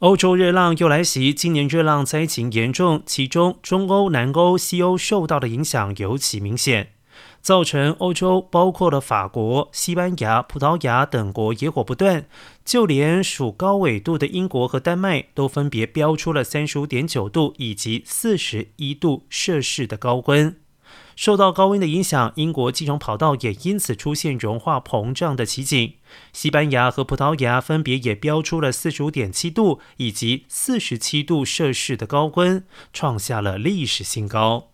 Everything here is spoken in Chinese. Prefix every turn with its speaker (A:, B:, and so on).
A: 欧洲热浪又来袭，今年热浪灾情严重，其中中欧、南欧、西欧受到的影响尤其明显，造成欧洲包括了法国、西班牙、葡萄牙等国野火不断，就连属高纬度的英国和丹麦都分别标出了三十五点九度以及四十一度摄氏的高温。受到高温的影响，英国机场跑道也因此出现融化膨胀的奇景。西班牙和葡萄牙分别也标出了四十五点七度以及四十七度摄氏的高温，创下了历史新高。